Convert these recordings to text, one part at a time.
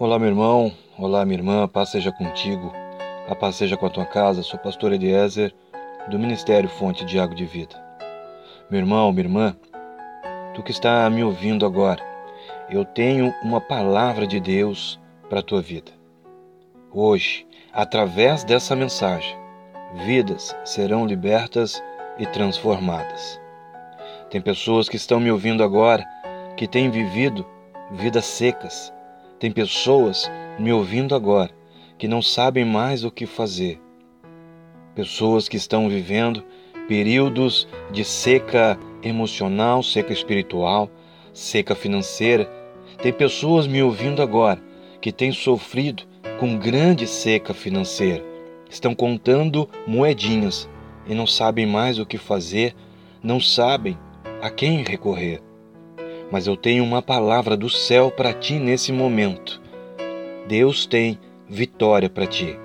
Olá, meu irmão. Olá, minha irmã. Paz seja contigo. A paz seja com a tua casa. Sou pastor Eliezer, do Ministério Fonte de Água de Vida. Meu irmão, minha irmã, tu que está me ouvindo agora, eu tenho uma palavra de Deus para a tua vida. Hoje, através dessa mensagem, vidas serão libertas e transformadas. Tem pessoas que estão me ouvindo agora que têm vivido vidas secas tem pessoas me ouvindo agora que não sabem mais o que fazer. Pessoas que estão vivendo períodos de seca emocional, seca espiritual, seca financeira. Tem pessoas me ouvindo agora que têm sofrido com grande seca financeira. Estão contando moedinhas e não sabem mais o que fazer, não sabem a quem recorrer mas eu tenho uma palavra do céu para ti nesse momento. Deus tem vitória para ti.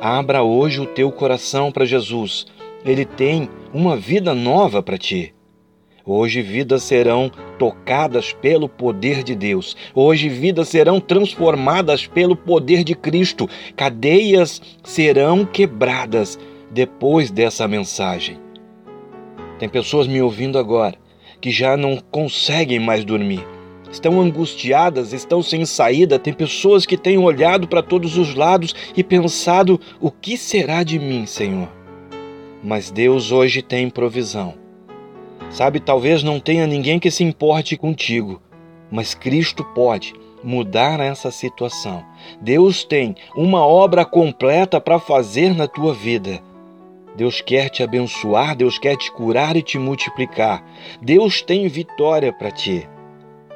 Abra hoje o teu coração para Jesus. Ele tem uma vida nova para ti. Hoje vidas serão tocadas pelo poder de Deus. Hoje vidas serão transformadas pelo poder de Cristo. Cadeias serão quebradas depois dessa mensagem. Tem pessoas me ouvindo agora que já não conseguem mais dormir. Estão angustiadas, estão sem saída. Tem pessoas que têm olhado para todos os lados e pensado: o que será de mim, Senhor? Mas Deus hoje tem provisão. Sabe, talvez não tenha ninguém que se importe contigo, mas Cristo pode mudar essa situação. Deus tem uma obra completa para fazer na tua vida. Deus quer te abençoar, Deus quer te curar e te multiplicar. Deus tem vitória para ti.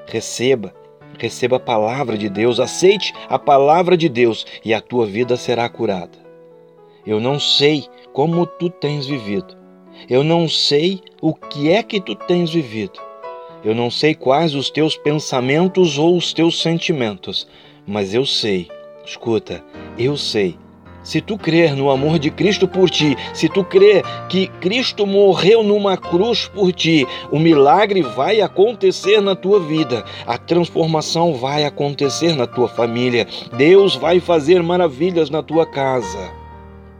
Receba, receba a palavra de Deus, aceite a palavra de Deus e a tua vida será curada. Eu não sei como tu tens vivido. Eu não sei o que é que tu tens vivido. Eu não sei quais os teus pensamentos ou os teus sentimentos, mas eu sei, escuta, eu sei se tu crer no amor de Cristo por ti, se tu crer que Cristo morreu numa cruz por ti, o milagre vai acontecer na tua vida, a transformação vai acontecer na tua família, Deus vai fazer maravilhas na tua casa.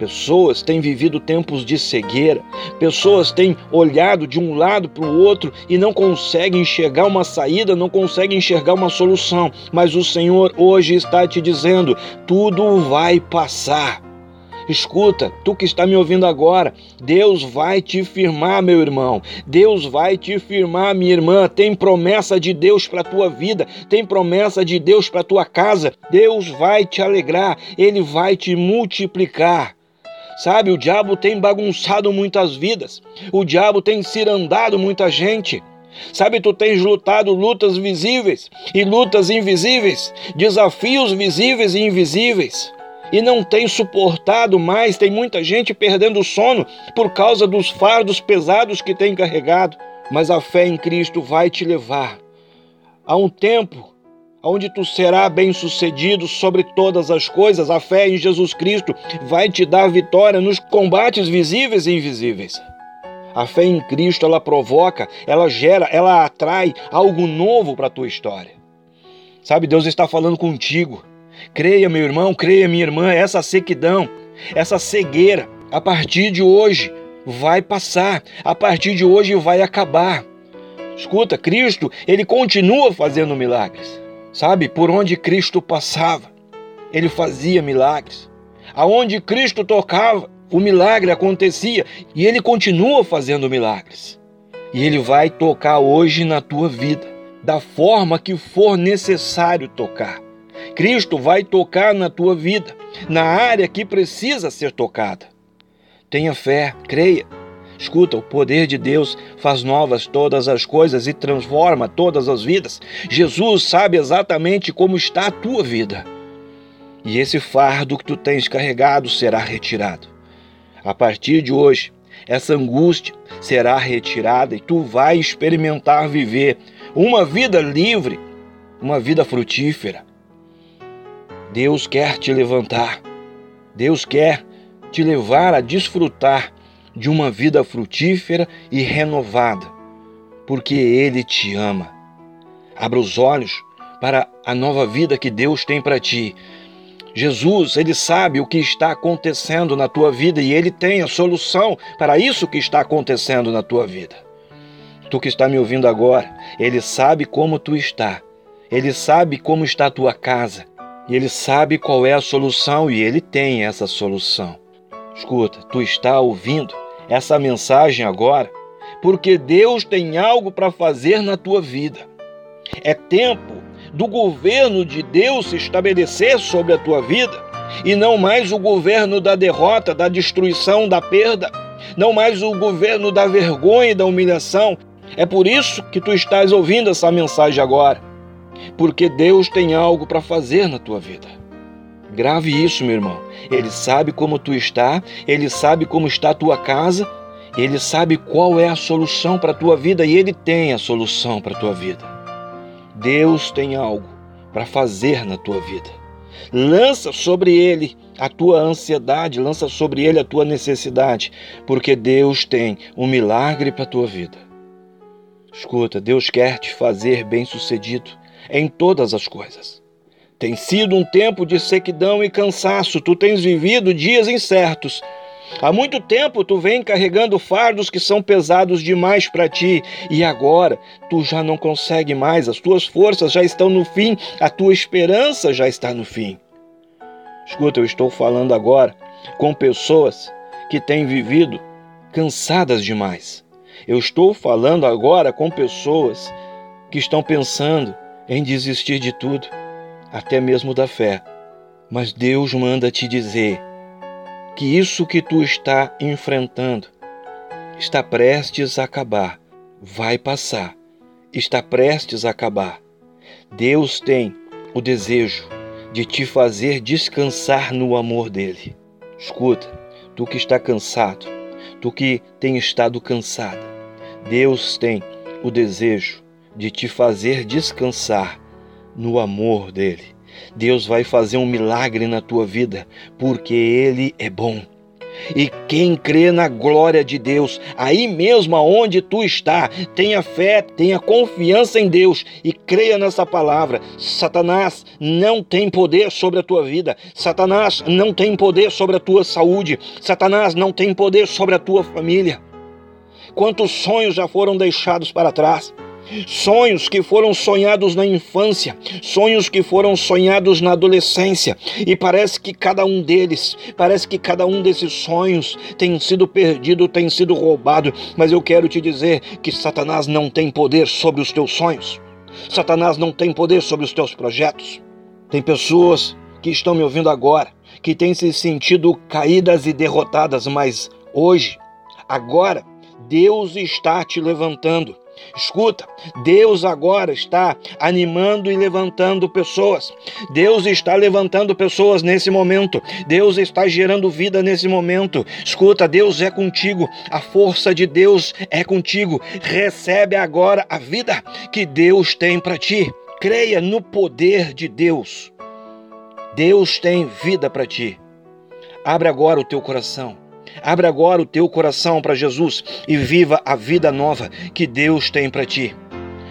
Pessoas têm vivido tempos de cegueira, pessoas têm olhado de um lado para o outro e não conseguem enxergar uma saída, não conseguem enxergar uma solução. Mas o Senhor hoje está te dizendo: tudo vai passar. Escuta, tu que está me ouvindo agora, Deus vai te firmar, meu irmão. Deus vai te firmar, minha irmã. Tem promessa de Deus para tua vida, tem promessa de Deus para tua casa. Deus vai te alegrar, ele vai te multiplicar. Sabe, o diabo tem bagunçado muitas vidas, o diabo tem cirandado muita gente. Sabe, tu tens lutado lutas visíveis e lutas invisíveis, desafios visíveis e invisíveis, e não tem suportado mais. Tem muita gente perdendo o sono por causa dos fardos pesados que tem carregado. Mas a fé em Cristo vai te levar a um tempo onde tu será bem-sucedido sobre todas as coisas. A fé em Jesus Cristo vai te dar vitória nos combates visíveis e invisíveis. A fé em Cristo, ela provoca, ela gera, ela atrai algo novo para a tua história. Sabe, Deus está falando contigo. Creia, meu irmão, creia, minha irmã, essa sequidão, essa cegueira, a partir de hoje vai passar, a partir de hoje vai acabar. Escuta, Cristo, ele continua fazendo milagres. Sabe, por onde Cristo passava, ele fazia milagres. Aonde Cristo tocava, o milagre acontecia e ele continua fazendo milagres. E ele vai tocar hoje na tua vida, da forma que for necessário tocar. Cristo vai tocar na tua vida, na área que precisa ser tocada. Tenha fé, creia, Escuta, o poder de Deus faz novas todas as coisas e transforma todas as vidas. Jesus sabe exatamente como está a tua vida. E esse fardo que tu tens carregado será retirado. A partir de hoje, essa angústia será retirada e tu vai experimentar viver uma vida livre, uma vida frutífera. Deus quer te levantar. Deus quer te levar a desfrutar de uma vida frutífera e renovada, porque Ele te ama. Abra os olhos para a nova vida que Deus tem para ti. Jesus, ele sabe o que está acontecendo na tua vida e ele tem a solução para isso que está acontecendo na tua vida. Tu que está me ouvindo agora, ele sabe como tu está. Ele sabe como está a tua casa. E ele sabe qual é a solução e ele tem essa solução. Escuta, tu está ouvindo essa mensagem agora porque Deus tem algo para fazer na tua vida. É tempo do governo de Deus se estabelecer sobre a tua vida e não mais o governo da derrota, da destruição, da perda, não mais o governo da vergonha e da humilhação. É por isso que tu estás ouvindo essa mensagem agora, porque Deus tem algo para fazer na tua vida. Grave isso, meu irmão. Ele sabe como tu está, ele sabe como está a tua casa, ele sabe qual é a solução para a tua vida e ele tem a solução para a tua vida. Deus tem algo para fazer na tua vida. Lança sobre ele a tua ansiedade, lança sobre ele a tua necessidade, porque Deus tem um milagre para a tua vida. Escuta, Deus quer te fazer bem-sucedido em todas as coisas. Tem sido um tempo de sequidão e cansaço, tu tens vivido dias incertos, Há muito tempo tu vem carregando fardos que são pesados demais para ti. E agora tu já não consegue mais, as tuas forças já estão no fim, a tua esperança já está no fim. Escuta, eu estou falando agora com pessoas que têm vivido cansadas demais. Eu estou falando agora com pessoas que estão pensando em desistir de tudo, até mesmo da fé. Mas Deus manda te dizer que isso que tu está enfrentando está prestes a acabar, vai passar, está prestes a acabar. Deus tem o desejo de te fazer descansar no amor dele. Escuta, tu que está cansado, tu que tem estado cansada, Deus tem o desejo de te fazer descansar no amor dele. Deus vai fazer um milagre na tua vida, porque Ele é bom. E quem crê na glória de Deus, aí mesmo aonde tu está, tenha fé, tenha confiança em Deus e creia nessa palavra. Satanás não tem poder sobre a tua vida. Satanás não tem poder sobre a tua saúde. Satanás não tem poder sobre a tua família. Quantos sonhos já foram deixados para trás? Sonhos que foram sonhados na infância, sonhos que foram sonhados na adolescência, e parece que cada um deles, parece que cada um desses sonhos tem sido perdido, tem sido roubado, mas eu quero te dizer que Satanás não tem poder sobre os teus sonhos. Satanás não tem poder sobre os teus projetos. Tem pessoas que estão me ouvindo agora, que têm se sentido caídas e derrotadas, mas hoje, agora, Deus está te levantando. Escuta, Deus agora está animando e levantando pessoas. Deus está levantando pessoas nesse momento. Deus está gerando vida nesse momento. Escuta, Deus é contigo. A força de Deus é contigo. Recebe agora a vida que Deus tem para ti. Creia no poder de Deus. Deus tem vida para ti. Abre agora o teu coração. Abre agora o teu coração para Jesus e viva a vida nova que Deus tem para ti.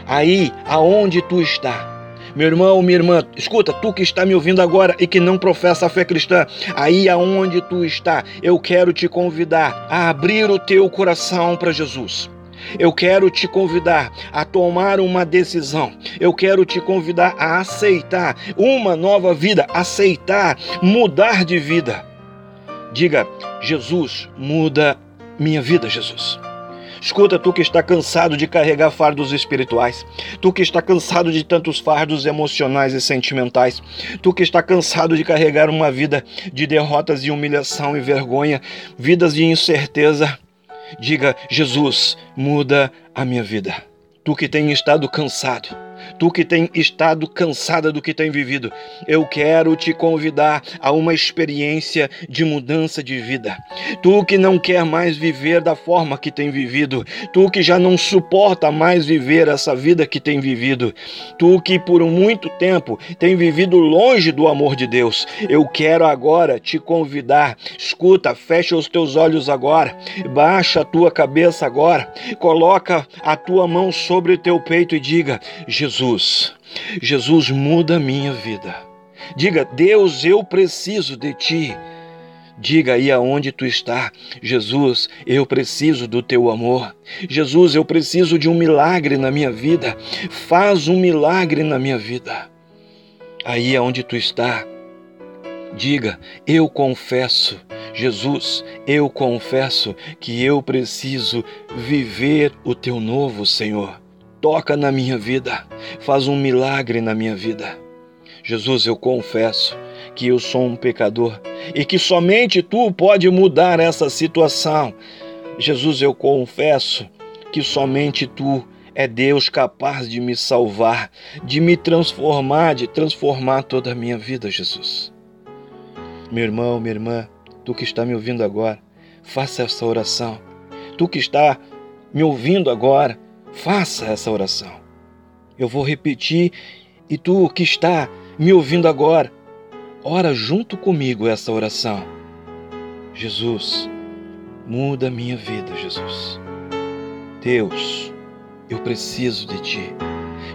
Aí, aonde tu está, meu irmão, minha irmã, escuta, tu que está me ouvindo agora e que não professa a fé cristã, aí aonde tu está, eu quero te convidar a abrir o teu coração para Jesus. Eu quero te convidar a tomar uma decisão. Eu quero te convidar a aceitar uma nova vida, aceitar mudar de vida. Diga: Jesus, muda minha vida, Jesus. Escuta, tu que está cansado de carregar fardos espirituais, tu que está cansado de tantos fardos emocionais e sentimentais, tu que está cansado de carregar uma vida de derrotas e humilhação e vergonha, vidas de incerteza, diga: Jesus, muda a minha vida. Tu que tem estado cansado, Tu que tem estado cansada do que tem vivido, eu quero te convidar a uma experiência de mudança de vida. Tu que não quer mais viver da forma que tem vivido, tu que já não suporta mais viver essa vida que tem vivido, tu que por muito tempo tem vivido longe do amor de Deus, eu quero agora te convidar. Escuta, fecha os teus olhos agora, baixa a tua cabeça agora, coloca a tua mão sobre o teu peito e diga: Jesus, Jesus muda a minha vida. Diga: Deus, eu preciso de ti. Diga aí aonde tu está, Jesus, eu preciso do teu amor. Jesus, eu preciso de um milagre na minha vida. Faz um milagre na minha vida. Aí aonde tu está, diga: Eu confesso, Jesus, eu confesso que eu preciso viver o teu novo, Senhor. Toca na minha vida, faz um milagre na minha vida. Jesus, eu confesso que eu sou um pecador e que somente tu pode mudar essa situação. Jesus, eu confesso que somente tu é Deus capaz de me salvar, de me transformar, de transformar toda a minha vida, Jesus. Meu irmão, minha irmã, tu que está me ouvindo agora, faça essa oração. Tu que está me ouvindo agora, faça essa oração. Eu vou repetir e tu que está me ouvindo agora, ora junto comigo essa oração. Jesus, muda a minha vida, Jesus. Deus, eu preciso de ti.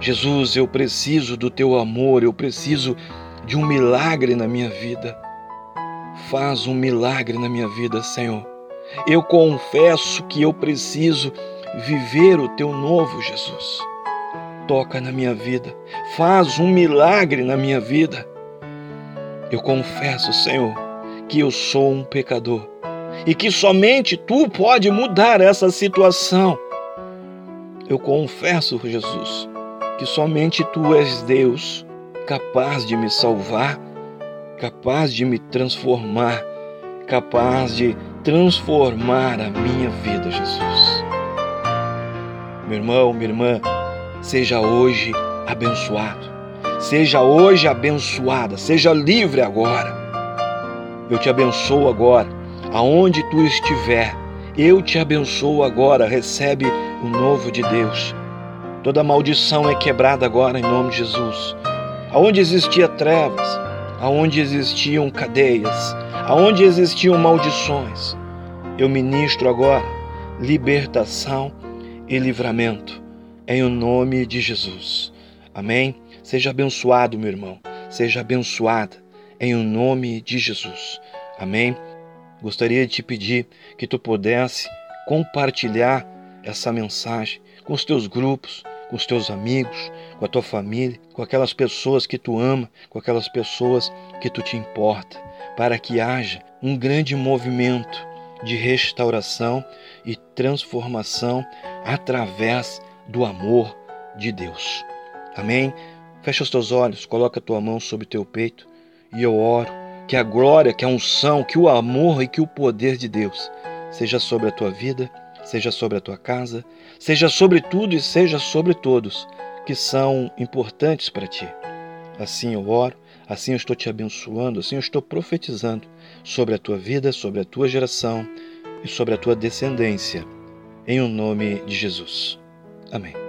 Jesus, eu preciso do teu amor, eu preciso de um milagre na minha vida. Faz um milagre na minha vida, Senhor. Eu confesso que eu preciso viver o teu novo, Jesus. Toca na minha vida, faz um milagre na minha vida. Eu confesso, Senhor, que eu sou um pecador e que somente tu pode mudar essa situação. Eu confesso, Jesus, que somente tu és Deus capaz de me salvar, capaz de me transformar, capaz de transformar a minha vida, Jesus. Meu irmão, minha irmã, seja hoje abençoado. Seja hoje abençoada, seja livre agora. Eu te abençoo agora, aonde tu estiver. Eu te abençoo agora. Recebe o novo de Deus. Toda maldição é quebrada agora em nome de Jesus. Aonde existia trevas, aonde existiam cadeias, aonde existiam maldições, eu ministro agora libertação e livramento em o nome de Jesus. Amém? Seja abençoado, meu irmão. Seja abençoada em o nome de Jesus. Amém? Gostaria de te pedir que tu pudesse compartilhar essa mensagem com os teus grupos, com os teus amigos, com a tua família, com aquelas pessoas que tu ama, com aquelas pessoas que tu te importa, para que haja um grande movimento de restauração e transformação através do amor de Deus. Amém? Fecha os teus olhos, coloca a tua mão sobre o teu peito e eu oro que a glória, que a unção, que o amor e que o poder de Deus seja sobre a tua vida, seja sobre a tua casa, seja sobre tudo e seja sobre todos que são importantes para ti. Assim eu oro, assim eu estou te abençoando, assim eu estou profetizando sobre a tua vida, sobre a tua geração e sobre a tua descendência, em o nome de Jesus. Amém.